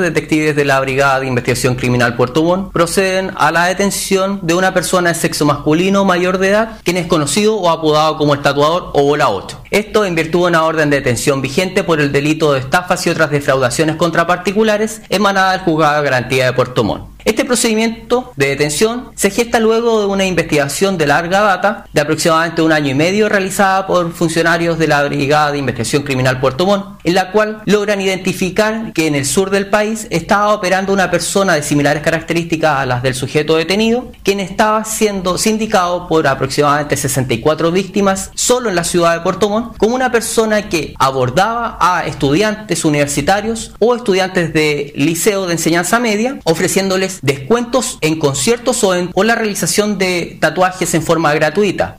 Detectives de la Brigada de Investigación Criminal Puerto Montt proceden a la detención de una persona de sexo masculino mayor de edad, quien es conocido o apodado como el tatuador o bola 8. Esto en virtud de una orden de detención vigente por el delito de estafas y otras defraudaciones contra particulares emanada del Juzgado de Garantía de Puerto Montt. Este procedimiento de detención se gesta luego de una investigación de larga data, de aproximadamente un año y medio, realizada por funcionarios de la Brigada de Investigación Criminal Puerto Montt, en la cual logran identificar que en el sur del país estaba operando una persona de similares características a las del sujeto detenido, quien estaba siendo sindicado por aproximadamente 64 víctimas solo en la ciudad de Puerto Montt, como una persona que abordaba a estudiantes universitarios o estudiantes de liceo de enseñanza media, ofreciéndoles descuentos en conciertos o en o la realización de tatuajes en forma gratuita.